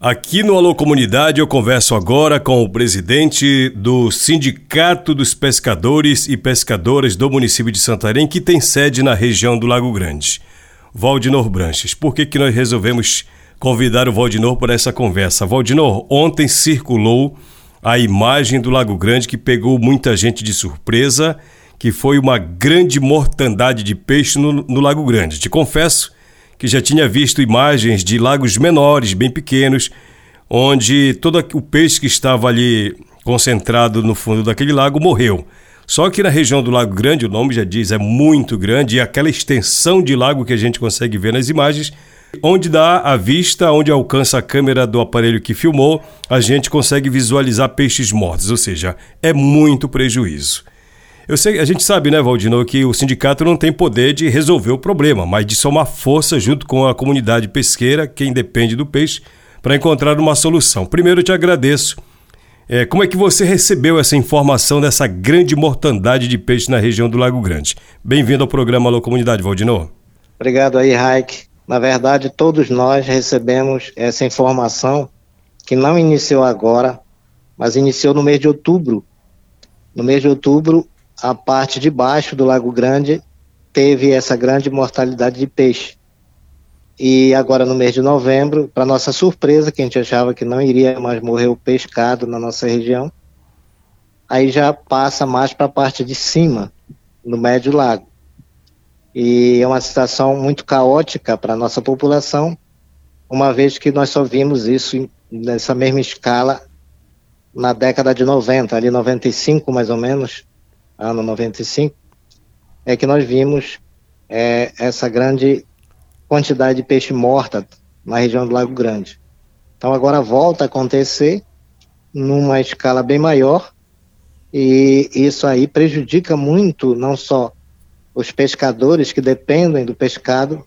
Aqui no Alô Comunidade eu converso agora com o presidente do Sindicato dos Pescadores e Pescadoras do município de Santarém, que tem sede na região do Lago Grande, Valdinor Branches. Por que, que nós resolvemos convidar o Valdinor para essa conversa? Valdinor, ontem circulou a imagem do Lago Grande que pegou muita gente de surpresa, que foi uma grande mortandade de peixe no, no Lago Grande. Te confesso que já tinha visto imagens de lagos menores, bem pequenos, onde todo o peixe que estava ali concentrado no fundo daquele lago morreu. Só que na região do Lago Grande, o nome já diz, é muito grande e aquela extensão de lago que a gente consegue ver nas imagens, onde dá a vista, onde alcança a câmera do aparelho que filmou, a gente consegue visualizar peixes mortos, ou seja, é muito prejuízo. Eu sei, a gente sabe, né, Valdino, que o sindicato não tem poder de resolver o problema, mas de somar força junto com a comunidade pesqueira, quem depende do peixe, para encontrar uma solução. Primeiro, eu te agradeço. É, como é que você recebeu essa informação dessa grande mortandade de peixe na região do Lago Grande? Bem-vindo ao programa Alô Comunidade, Valdino. Obrigado aí, Raik. Na verdade, todos nós recebemos essa informação que não iniciou agora, mas iniciou no mês de outubro. No mês de outubro, a parte de baixo do Lago Grande teve essa grande mortalidade de peixe. E agora no mês de novembro, para nossa surpresa, que a gente achava que não iria mais morrer o pescado na nossa região, aí já passa mais para a parte de cima, no médio lago. E é uma situação muito caótica para a nossa população, uma vez que nós só vimos isso nessa mesma escala na década de 90, ali 95 mais ou menos, ano 95, é que nós vimos é, essa grande quantidade de peixe morta na região do Lago Grande. Então agora volta a acontecer numa escala bem maior e isso aí prejudica muito não só os pescadores que dependem do pescado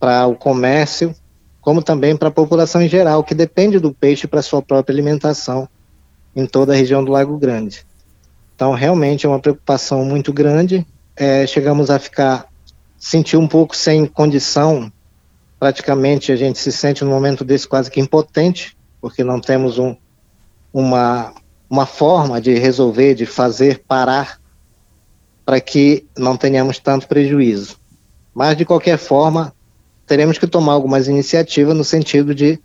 para o comércio, como também para a população em geral que depende do peixe para sua própria alimentação em toda a região do Lago Grande. Então, realmente é uma preocupação muito grande. É, chegamos a ficar, sentir um pouco sem condição. Praticamente a gente se sente no momento desse quase que impotente, porque não temos um, uma, uma forma de resolver, de fazer parar, para que não tenhamos tanto prejuízo. Mas, de qualquer forma, teremos que tomar algumas iniciativas no sentido de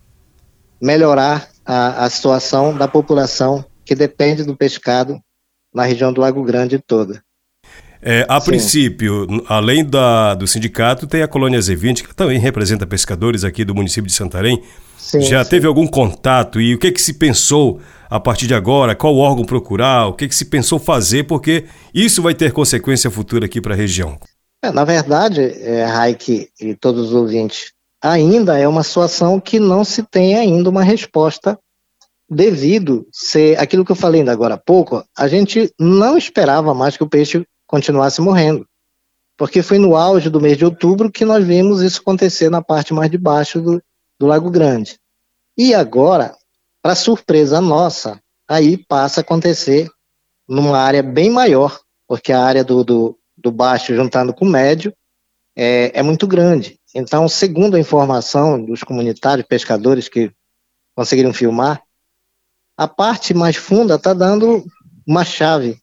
melhorar a, a situação da população que depende do pescado na região do Lago Grande toda. É, a Sim. princípio, além da, do sindicato, tem a Colônia Z20, que também representa pescadores aqui do município de Santarém. Sim, Já sim. teve algum contato e o que, que se pensou a partir de agora? Qual órgão procurar? O que, que se pensou fazer? Porque isso vai ter consequência futura aqui para a região. É, na verdade, é, Raik e todos os ouvintes, ainda é uma situação que não se tem ainda uma resposta devido ser aquilo que eu falei ainda agora há pouco, a gente não esperava mais que o peixe continuasse morrendo. Porque foi no auge do mês de outubro que nós vimos isso acontecer na parte mais de baixo do, do Lago Grande. E agora, para surpresa nossa, aí passa a acontecer numa área bem maior, porque a área do, do, do baixo juntando com o médio é, é muito grande. Então, segundo a informação dos comunitários pescadores que conseguiram filmar, a parte mais funda está dando uma chave,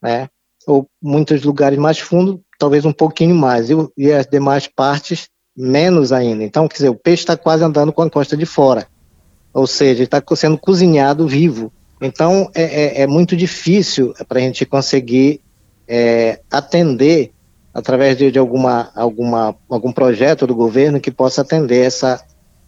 né? Ou muitos lugares mais fundos, talvez um pouquinho mais, e, e as demais partes menos ainda. Então, quer dizer, o peixe está quase andando com a costa de fora, ou seja, está sendo cozinhado vivo. Então, é, é, é muito difícil para a gente conseguir é, atender através de, de, alguma, alguma, algum projeto do governo que possa atender essa,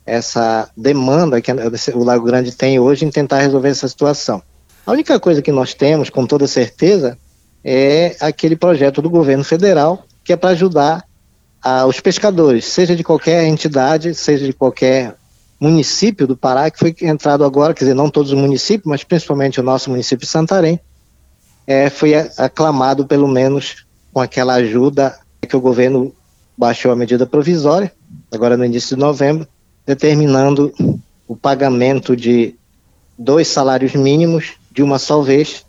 essa demanda que o Lago Grande tem hoje em tentar resolver essa situação. A única coisa que nós temos, com toda certeza, é aquele projeto do governo federal que é para ajudar a, os pescadores, seja de qualquer entidade, seja de qualquer município do Pará, que foi entrado agora, quer dizer, não todos os municípios, mas principalmente o nosso município de Santarém, é, foi aclamado pelo menos com aquela ajuda que o governo baixou a medida provisória, agora no início de novembro, determinando o pagamento de dois salários mínimos de uma só vez,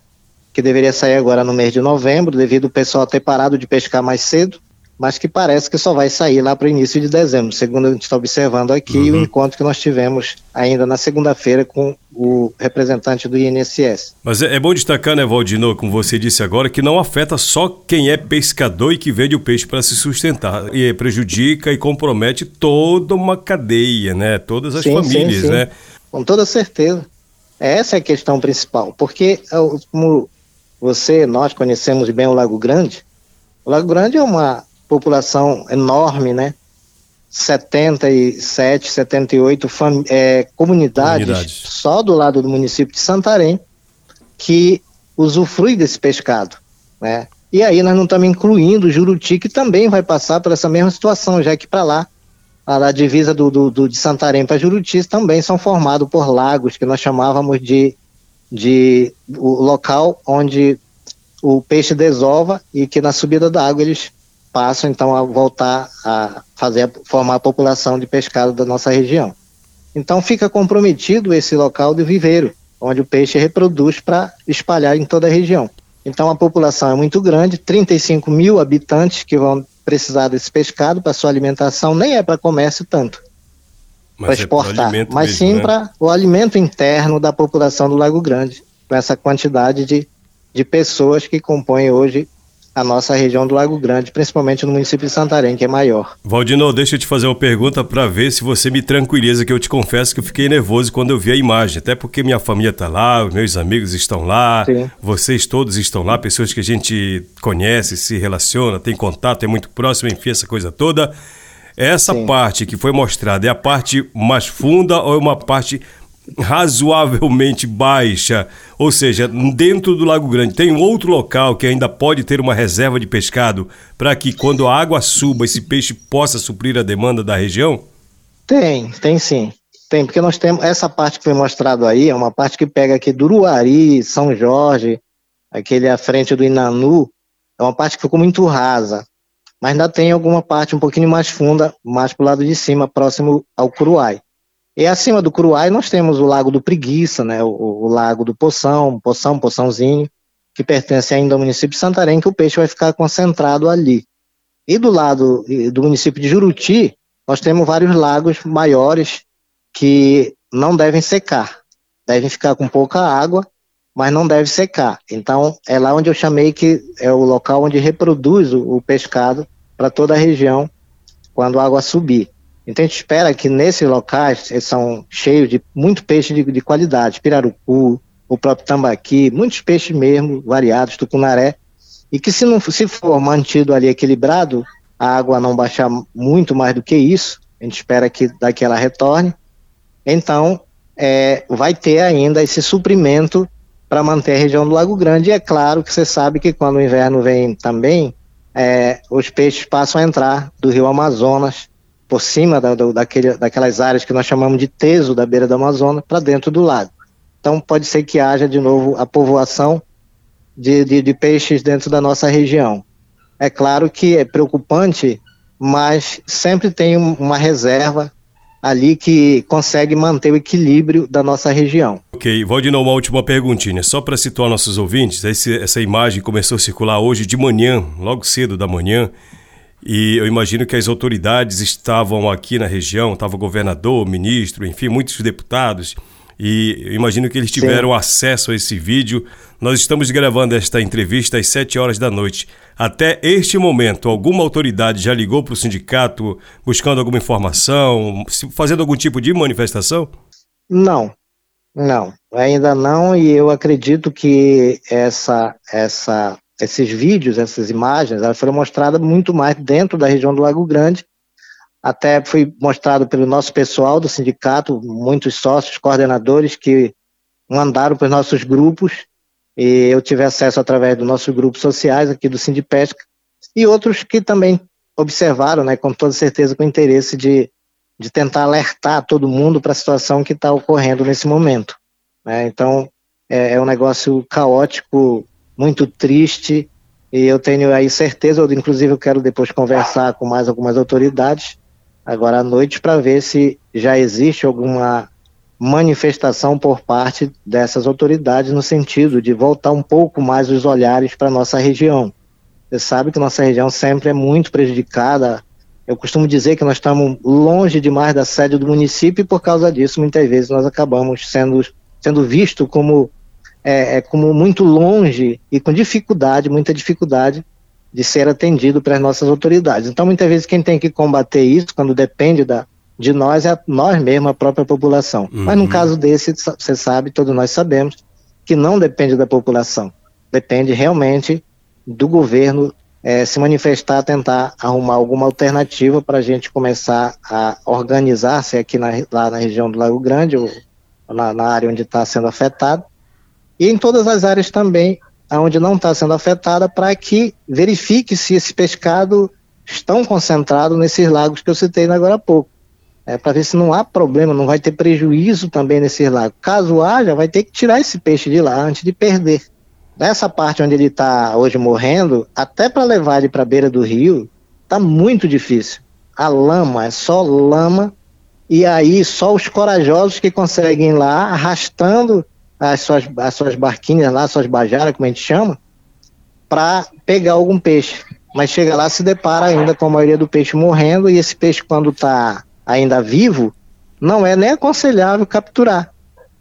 que deveria sair agora no mês de novembro, devido ao pessoal ter parado de pescar mais cedo, mas que parece que só vai sair lá para o início de dezembro, segundo a gente está observando aqui, uhum. o encontro que nós tivemos ainda na segunda-feira com o representante do INSS. Mas é, é, bom destacar, né, Valdino, como você disse agora, que não afeta só quem é pescador e que vende o peixe para se sustentar, e prejudica e compromete toda uma cadeia, né, todas as sim, famílias, sim, sim. né? Com toda certeza. Essa é a questão principal, porque como você, nós conhecemos bem o Lago Grande, o Lago Grande é uma população enorme, né? 77, 78 é, comunidades, comunidades só do lado do município de Santarém que usufrui desse pescado, né? E aí nós não estamos incluindo o Juruti, que também vai passar por essa mesma situação, já que para lá, a, a divisa do, do, do de Santarém para Juruti também são formados por lagos, que nós chamávamos de, de o local onde o peixe desova e que na subida da água eles passam então a voltar a fazer formar a população de pescado da nossa região. Então fica comprometido esse local de viveiro, onde o peixe reproduz para espalhar em toda a região. Então a população é muito grande, 35 mil habitantes que vão precisar desse pescado para sua alimentação, nem é para comércio tanto, para é exportar, mas mesmo, sim né? para o alimento interno da população do Lago Grande, com essa quantidade de, de pessoas que compõem hoje a nossa região do Lago Grande, principalmente no município de Santarém, que é maior. Valdino, deixa eu te fazer uma pergunta para ver se você me tranquiliza, que eu te confesso que eu fiquei nervoso quando eu vi a imagem, até porque minha família está lá, meus amigos estão lá, Sim. vocês todos estão lá, pessoas que a gente conhece, se relaciona, tem contato, é muito próximo, enfim, essa coisa toda. Essa Sim. parte que foi mostrada é a parte mais funda ou é uma parte razoavelmente baixa, ou seja, dentro do Lago Grande tem outro local que ainda pode ter uma reserva de pescado para que quando a água suba esse peixe possa suprir a demanda da região? Tem, tem sim. Tem, porque nós temos essa parte que foi mostrado aí, é uma parte que pega aqui do Uruari, São Jorge, aquele à frente do Inanu, é uma parte que ficou muito rasa. Mas ainda tem alguma parte um pouquinho mais funda, mais para o lado de cima, próximo ao Curuai. E acima do Curuai nós temos o Lago do Preguiça, né, o, o Lago do Poção, Poção, Poçãozinho, que pertence ainda ao município de Santarém, que o peixe vai ficar concentrado ali. E do lado do município de Juruti, nós temos vários lagos maiores que não devem secar, devem ficar com pouca água, mas não deve secar. Então, é lá onde eu chamei que é o local onde reproduz o, o pescado para toda a região quando a água subir. Então a gente espera que nesses locais, eles são cheios de muito peixe de, de qualidade, pirarucu, o próprio tambaqui, muitos peixes mesmo, variados, tucunaré, e que se não se for mantido ali equilibrado, a água não baixar muito mais do que isso, a gente espera que daqui ela retorne, então é, vai ter ainda esse suprimento para manter a região do Lago Grande, e é claro que você sabe que quando o inverno vem também, é, os peixes passam a entrar do rio Amazonas, por cima da, da, daquele, daquelas áreas que nós chamamos de teso da beira do Amazonas para dentro do lago. Então pode ser que haja de novo a povoação de, de, de peixes dentro da nossa região. É claro que é preocupante, mas sempre tem uma reserva ali que consegue manter o equilíbrio da nossa região. Ok, Valdinão, uma última perguntinha, só para situar nossos ouvintes, esse, essa imagem começou a circular hoje de manhã, logo cedo da manhã, e eu imagino que as autoridades estavam aqui na região, estava o governador, ministro, enfim, muitos deputados. E eu imagino que eles tiveram Sim. acesso a esse vídeo. Nós estamos gravando esta entrevista às 7 horas da noite. Até este momento, alguma autoridade já ligou para o sindicato buscando alguma informação, fazendo algum tipo de manifestação? Não, não, ainda não. E eu acredito que essa, essa esses vídeos, essas imagens, elas foram mostradas muito mais dentro da região do Lago Grande. Até foi mostrado pelo nosso pessoal do sindicato, muitos sócios, coordenadores que mandaram para os nossos grupos e eu tive acesso através dos nossos grupos sociais aqui do Sindipesca e outros que também observaram, né, com toda certeza com interesse de, de tentar alertar todo mundo para a situação que está ocorrendo nesse momento. Né? Então, é, é um negócio caótico muito triste e eu tenho aí certeza, eu, inclusive eu quero depois conversar com mais algumas autoridades agora à noite para ver se já existe alguma manifestação por parte dessas autoridades no sentido de voltar um pouco mais os olhares para nossa região. Você sabe que nossa região sempre é muito prejudicada. Eu costumo dizer que nós estamos longe demais da sede do município e por causa disso, muitas vezes nós acabamos sendo, sendo visto como, é, é como muito longe e com dificuldade, muita dificuldade de ser atendido pelas nossas autoridades. Então, muitas vezes, quem tem que combater isso, quando depende da, de nós, é nós mesmos, a própria população. Uhum. Mas, num caso desse, você sabe, todos nós sabemos, que não depende da população. Depende realmente do governo é, se manifestar, tentar arrumar alguma alternativa para a gente começar a organizar-se aqui na, lá na região do Lago Grande, ou na, na área onde está sendo afetado, e em todas as áreas também onde não está sendo afetada, para que verifique se esse pescado estão concentrados nesses lagos que eu citei agora há pouco. É, para ver se não há problema, não vai ter prejuízo também nesses lagos. Caso haja, vai ter que tirar esse peixe de lá antes de perder nessa parte onde ele está hoje morrendo, até para levar ele para a beira do rio, tá muito difícil. A lama é só lama e aí só os corajosos que conseguem ir lá arrastando as suas, as suas barquinhas lá, suas bajaras, como a gente chama, para pegar algum peixe. Mas chega lá se depara ainda com a maioria do peixe morrendo e esse peixe quando está ainda vivo, não é nem aconselhável capturar,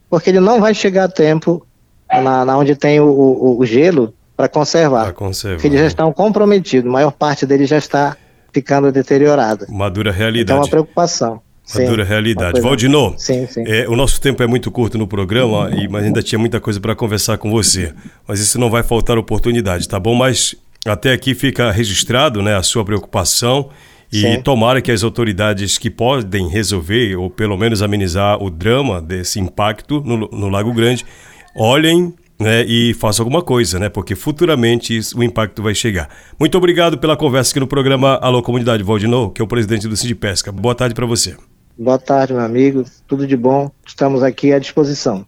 porque ele não vai chegar a tempo na, na onde tem o, o, o gelo para conservar. conservar. Porque eles já estão comprometidos, a maior parte deles já está ficando deteriorada. Uma dura realidade. Então é uma preocupação. Uma sim, dura realidade. Valdinô, sim, sim. É, o nosso tempo é muito curto no programa, e, mas ainda tinha muita coisa para conversar com você. Mas isso não vai faltar oportunidade, tá bom? Mas até aqui fica registrado né, a sua preocupação e Sim. tomara que as autoridades que podem resolver, ou pelo menos amenizar o drama desse impacto no, no Lago Grande, olhem né, e façam alguma coisa, né? Porque futuramente o impacto vai chegar. Muito obrigado pela conversa aqui no programa Alô Comunidade Valdinô, que é o presidente do Cid Pesca. Boa tarde para você. Boa tarde, meu amigo. Tudo de bom. Estamos aqui à disposição.